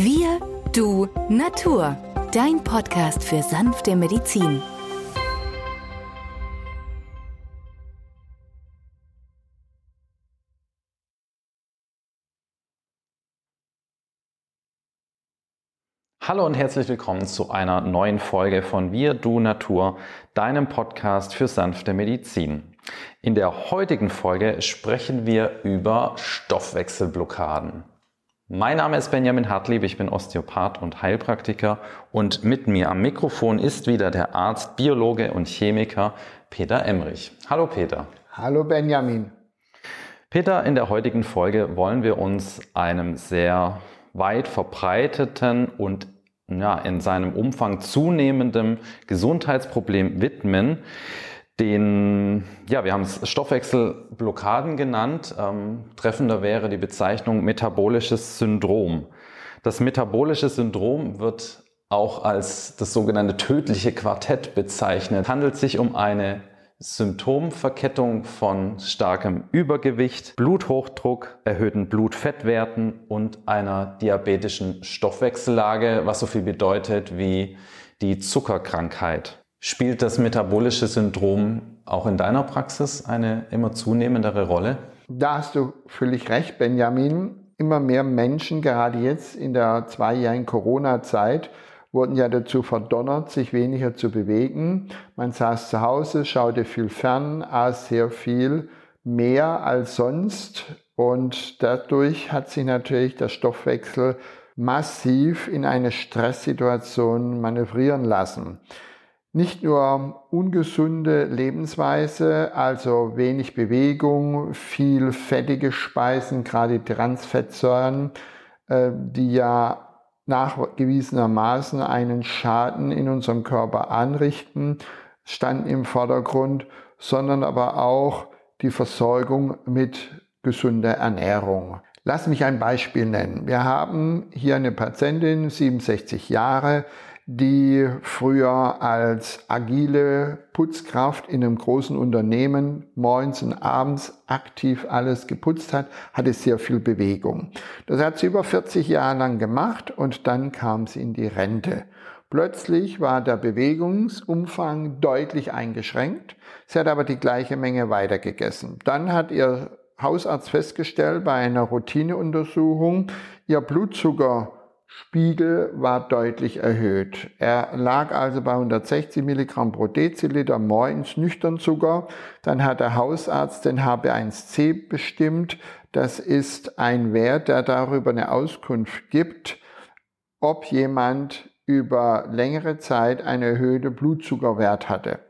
Wir, du, Natur. Dein Podcast für sanfte Medizin. Hallo und herzlich willkommen zu einer neuen Folge von Wir, du, Natur, deinem Podcast für sanfte Medizin. In der heutigen Folge sprechen wir über Stoffwechselblockaden. Mein Name ist Benjamin Hartlieb, ich bin Osteopath und Heilpraktiker und mit mir am Mikrofon ist wieder der Arzt, Biologe und Chemiker Peter Emrich. Hallo Peter. Hallo Benjamin. Peter, in der heutigen Folge wollen wir uns einem sehr weit verbreiteten und ja, in seinem Umfang zunehmendem Gesundheitsproblem widmen, den, ja, wir haben es Stoffwechselblockaden genannt. Ähm, treffender wäre die Bezeichnung metabolisches Syndrom. Das metabolische Syndrom wird auch als das sogenannte tödliche Quartett bezeichnet. Es handelt sich um eine Symptomverkettung von starkem Übergewicht, Bluthochdruck, erhöhten Blutfettwerten und einer diabetischen Stoffwechsellage, was so viel bedeutet wie die Zuckerkrankheit. Spielt das metabolische Syndrom auch in deiner Praxis eine immer zunehmendere Rolle? Da hast du völlig recht, Benjamin. Immer mehr Menschen, gerade jetzt in der zweijährigen Corona-Zeit, wurden ja dazu verdonnert, sich weniger zu bewegen. Man saß zu Hause, schaute viel fern, aß sehr viel mehr als sonst und dadurch hat sich natürlich der Stoffwechsel massiv in eine Stresssituation manövrieren lassen nicht nur ungesunde Lebensweise, also wenig Bewegung, viel fettige Speisen, gerade Transfettsäuren, äh, die ja nachgewiesenermaßen einen Schaden in unserem Körper anrichten, standen im Vordergrund, sondern aber auch die Versorgung mit gesunder Ernährung. Lass mich ein Beispiel nennen. Wir haben hier eine Patientin, 67 Jahre, die früher als agile Putzkraft in einem großen Unternehmen morgens und abends aktiv alles geputzt hat, hatte sehr viel Bewegung. Das hat sie über 40 Jahre lang gemacht und dann kam sie in die Rente. Plötzlich war der Bewegungsumfang deutlich eingeschränkt. Sie hat aber die gleiche Menge weitergegessen. Dann hat ihr Hausarzt festgestellt bei einer Routineuntersuchung, ihr Blutzucker Spiegel war deutlich erhöht. Er lag also bei 160 Milligramm pro Deziliter morgens nüchtern Zucker. Dann hat der Hausarzt den HB1C bestimmt. Das ist ein Wert, der darüber eine Auskunft gibt, ob jemand über längere Zeit einen erhöhten Blutzuckerwert hatte.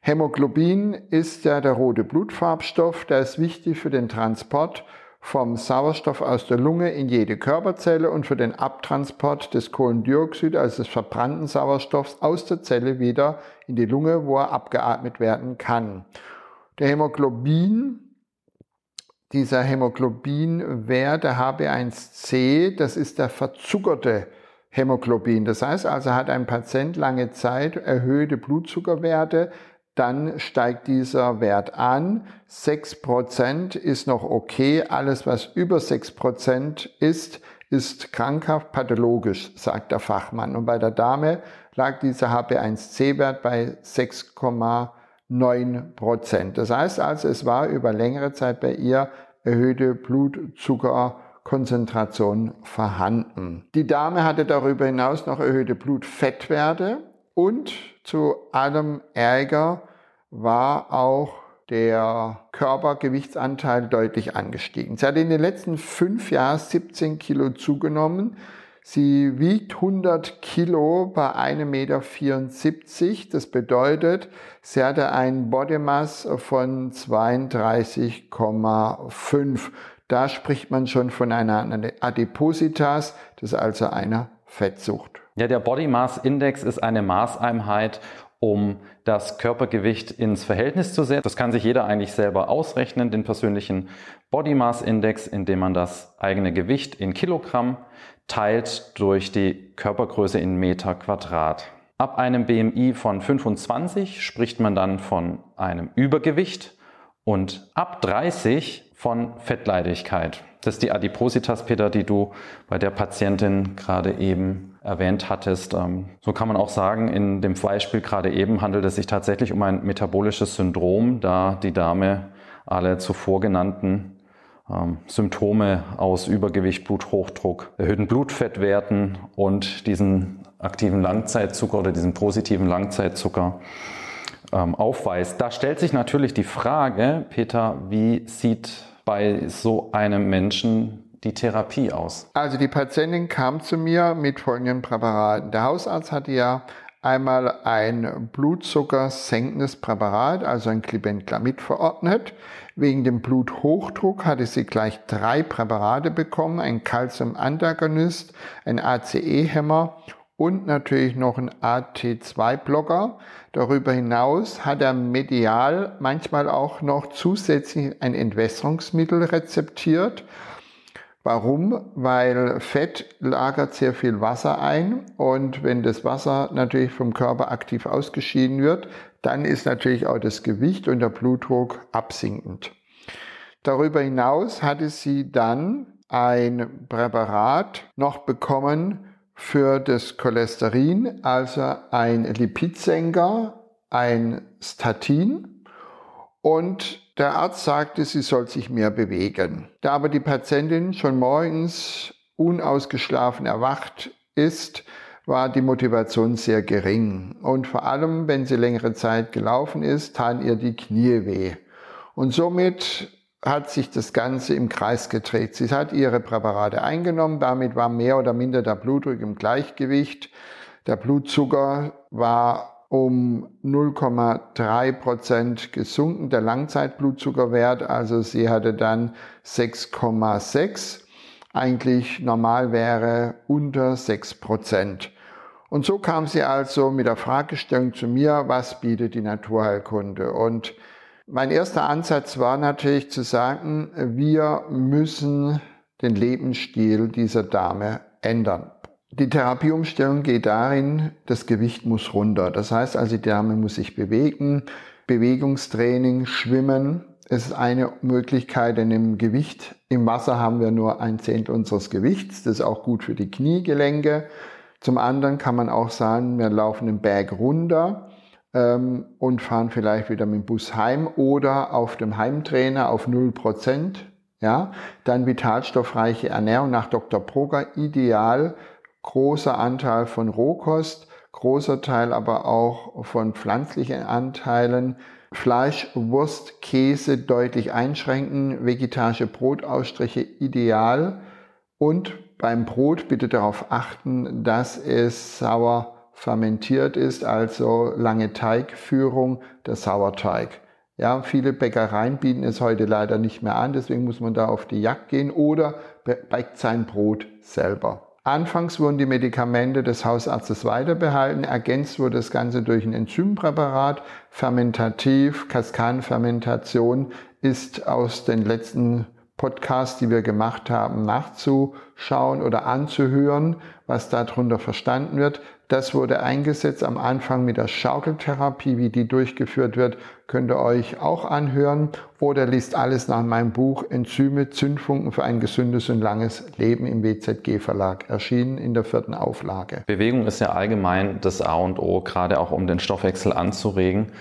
Hämoglobin ist ja der rote Blutfarbstoff, der ist wichtig für den Transport vom Sauerstoff aus der Lunge in jede Körperzelle und für den Abtransport des Kohlendioxid, also des verbrannten Sauerstoffs, aus der Zelle wieder in die Lunge, wo er abgeatmet werden kann. Der Hämoglobin, dieser Hämoglobinwert, der HB1C, das ist der verzuckerte Hämoglobin. Das heißt also, hat ein Patient lange Zeit erhöhte Blutzuckerwerte, dann steigt dieser Wert an. 6% ist noch okay. Alles, was über 6% ist, ist krankhaft pathologisch, sagt der Fachmann. Und bei der Dame lag dieser HB1C-Wert bei 6,9% Das heißt also, es war über längere Zeit bei ihr erhöhte Blutzuckerkonzentration vorhanden. Die Dame hatte darüber hinaus noch erhöhte Blutfettwerte und zu allem Ärger war auch der Körpergewichtsanteil deutlich angestiegen. Sie hat in den letzten fünf Jahren 17 Kilo zugenommen. Sie wiegt 100 Kilo bei 1,74 Meter. Das bedeutet, sie hatte einen Body Mass von 32,5. Da spricht man schon von einer Adipositas, das ist also einer Fettsucht. Ja, der Body Mass Index ist eine Maßeinheit, um das Körpergewicht ins Verhältnis zu setzen. Das kann sich jeder eigentlich selber ausrechnen, den persönlichen Body Mass Index, indem man das eigene Gewicht in Kilogramm teilt durch die Körpergröße in Meter Quadrat. Ab einem BMI von 25 spricht man dann von einem Übergewicht und ab 30 von Fettleidigkeit. Das ist die Adipositas, Peter, die du bei der Patientin gerade eben erwähnt hattest. Ähm, so kann man auch sagen, in dem Beispiel gerade eben handelt es sich tatsächlich um ein metabolisches Syndrom, da die Dame alle zuvor genannten ähm, Symptome aus Übergewicht, Bluthochdruck, erhöhten Blutfettwerten und diesen aktiven Langzeitzucker oder diesen positiven Langzeitzucker ähm, aufweist. Da stellt sich natürlich die Frage, Peter, wie sieht bei so einem Menschen die Therapie aus? Also die Patientin kam zu mir mit folgenden Präparaten. Der Hausarzt hatte ja einmal ein blutzuckersenkendes Präparat, also ein Clibentlamid verordnet. Wegen dem Bluthochdruck hatte sie gleich drei Präparate bekommen, ein Calcium-Antagonist, ein ACE-Hämmer und natürlich noch ein AT2-Blocker. Darüber hinaus hat er medial manchmal auch noch zusätzlich ein Entwässerungsmittel rezeptiert. Warum? Weil Fett lagert sehr viel Wasser ein und wenn das Wasser natürlich vom Körper aktiv ausgeschieden wird, dann ist natürlich auch das Gewicht und der Blutdruck absinkend. Darüber hinaus hatte sie dann ein Präparat noch bekommen für das Cholesterin, also ein Lipidsenker, ein Statin und der Arzt sagte, sie soll sich mehr bewegen. Da aber die Patientin schon morgens unausgeschlafen erwacht ist, war die Motivation sehr gering. Und vor allem, wenn sie längere Zeit gelaufen ist, taten ihr die Knie weh. Und somit hat sich das Ganze im Kreis gedreht. Sie hat ihre Präparate eingenommen, damit war mehr oder minder der Blutdruck im Gleichgewicht. Der Blutzucker war um 0,3 Prozent gesunken, der Langzeitblutzuckerwert. Also sie hatte dann 6,6. Eigentlich normal wäre unter 6 Prozent. Und so kam sie also mit der Fragestellung zu mir, was bietet die Naturheilkunde? Und mein erster Ansatz war natürlich zu sagen, wir müssen den Lebensstil dieser Dame ändern. Die Therapieumstellung geht darin, das Gewicht muss runter. Das heißt also, die Dame muss sich bewegen, Bewegungstraining, Schwimmen ist eine Möglichkeit, denn im Gewicht, im Wasser haben wir nur ein Zehntel unseres Gewichts. Das ist auch gut für die Kniegelenke. Zum anderen kann man auch sagen, wir laufen den Berg runter ähm, und fahren vielleicht wieder mit dem Bus heim oder auf dem Heimtrainer auf 0%. Ja, dann vitalstoffreiche Ernährung nach Dr. Proger ideal großer Anteil von Rohkost, großer Teil aber auch von pflanzlichen Anteilen. Fleisch, Wurst, Käse deutlich einschränken, vegetarische Brotausstriche ideal und beim Brot bitte darauf achten, dass es sauer fermentiert ist, also lange Teigführung, der Sauerteig. Ja, viele Bäckereien bieten es heute leider nicht mehr an, deswegen muss man da auf die Jagd gehen oder backt sein Brot selber. Anfangs wurden die Medikamente des Hausarztes weiterbehalten, ergänzt wurde das Ganze durch ein Enzympräparat, fermentativ, Kaskadenfermentation ist aus den letzten Podcasts, die wir gemacht haben, nachzuschauen oder anzuhören, was darunter verstanden wird. Das wurde eingesetzt am Anfang mit der Schaukeltherapie, wie die durchgeführt wird, könnt ihr euch auch anhören oder liest alles nach meinem Buch Enzyme, Zündfunken für ein gesundes und langes Leben im WZG Verlag, erschienen in der vierten Auflage. Bewegung ist ja allgemein das A und O, gerade auch um den Stoffwechsel anzuregen.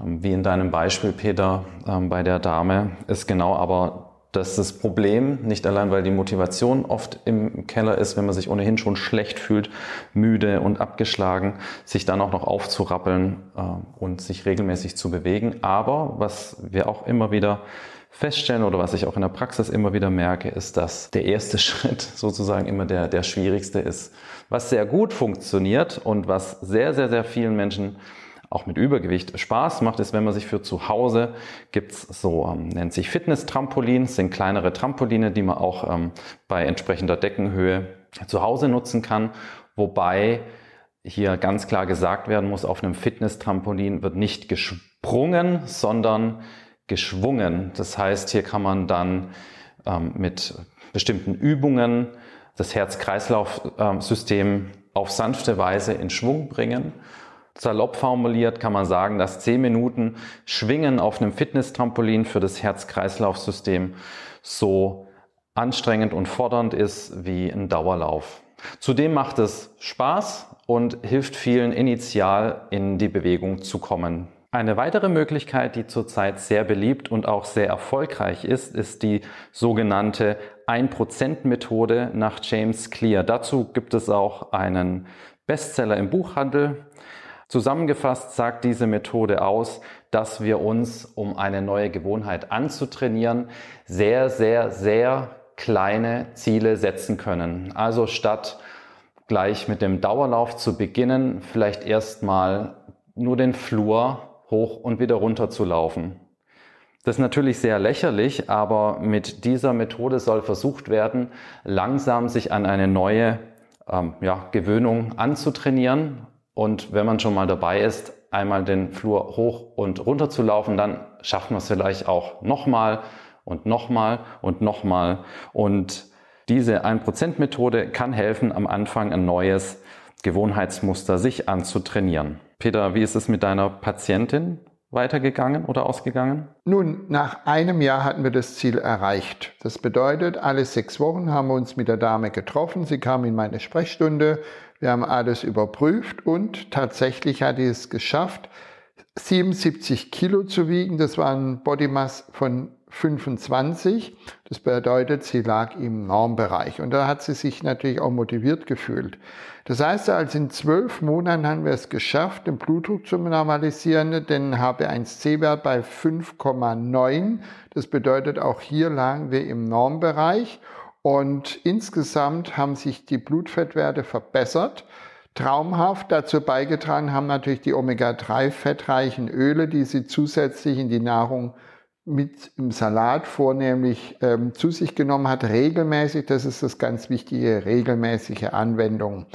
Ähm, wie in deinem Beispiel, Peter, ähm, bei der Dame, ist genau aber dass das Problem, nicht allein weil die Motivation oft im Keller ist, wenn man sich ohnehin schon schlecht fühlt, müde und abgeschlagen, sich dann auch noch aufzurappeln äh, und sich regelmäßig zu bewegen. Aber was wir auch immer wieder feststellen oder was ich auch in der Praxis immer wieder merke, ist, dass der erste Schritt sozusagen immer der, der schwierigste ist. Was sehr gut funktioniert und was sehr, sehr, sehr vielen Menschen auch mit Übergewicht Spaß macht, ist, wenn man sich für zu Hause gibt's so, ähm, nennt sich Fitness-Trampolins, sind kleinere Trampoline, die man auch ähm, bei entsprechender Deckenhöhe zu Hause nutzen kann, wobei hier ganz klar gesagt werden muss, auf einem Fitness-Trampolin wird nicht gesprungen, sondern geschwungen. Das heißt, hier kann man dann ähm, mit bestimmten Übungen das Herz-Kreislauf-System auf sanfte Weise in Schwung bringen Salopp formuliert kann man sagen, dass 10 Minuten Schwingen auf einem Fitness-Trampolin für das Herz-Kreislauf-System so anstrengend und fordernd ist wie ein Dauerlauf. Zudem macht es Spaß und hilft vielen initial in die Bewegung zu kommen. Eine weitere Möglichkeit, die zurzeit sehr beliebt und auch sehr erfolgreich ist, ist die sogenannte 1%-Methode nach James Clear. Dazu gibt es auch einen Bestseller im Buchhandel. Zusammengefasst sagt diese Methode aus, dass wir uns, um eine neue Gewohnheit anzutrainieren, sehr, sehr, sehr kleine Ziele setzen können. Also statt gleich mit dem Dauerlauf zu beginnen, vielleicht erstmal nur den Flur hoch und wieder runter zu laufen. Das ist natürlich sehr lächerlich, aber mit dieser Methode soll versucht werden, langsam sich an eine neue ähm, ja, Gewöhnung anzutrainieren. Und wenn man schon mal dabei ist, einmal den Flur hoch und runter zu laufen, dann schafft man es vielleicht auch nochmal und nochmal und nochmal. Und diese 1%-Methode kann helfen, am Anfang ein neues Gewohnheitsmuster sich anzutrainieren. Peter, wie ist es mit deiner Patientin weitergegangen oder ausgegangen? Nun, nach einem Jahr hatten wir das Ziel erreicht. Das bedeutet, alle sechs Wochen haben wir uns mit der Dame getroffen. Sie kam in meine Sprechstunde. Wir haben alles überprüft und tatsächlich hat sie es geschafft, 77 Kilo zu wiegen. Das war ein Body Mass von 25. Das bedeutet, sie lag im Normbereich. Und da hat sie sich natürlich auch motiviert gefühlt. Das heißt also, in zwölf Monaten haben wir es geschafft, den Blutdruck zu normalisieren, den HB1C-Wert bei 5,9. Das bedeutet, auch hier lagen wir im Normbereich. Und insgesamt haben sich die Blutfettwerte verbessert. Traumhaft dazu beigetragen haben natürlich die Omega-3-fettreichen Öle, die sie zusätzlich in die Nahrung mit im Salat vornehmlich ähm, zu sich genommen hat, regelmäßig, das ist das ganz wichtige, regelmäßige Anwendung.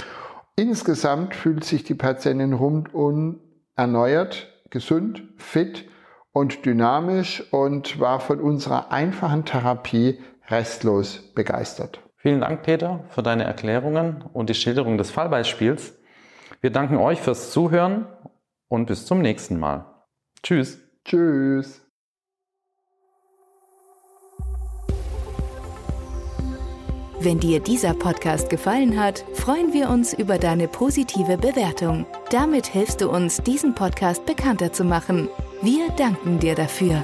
Insgesamt fühlt sich die Patientin rundum erneuert, gesund, fit und dynamisch und war von unserer einfachen Therapie restlos begeistert. Vielen Dank, Peter, für deine Erklärungen und die Schilderung des Fallbeispiels. Wir danken euch fürs Zuhören und bis zum nächsten Mal. Tschüss. Tschüss. Wenn dir dieser Podcast gefallen hat, freuen wir uns über deine positive Bewertung. Damit hilfst du uns, diesen Podcast bekannter zu machen. Wir danken dir dafür.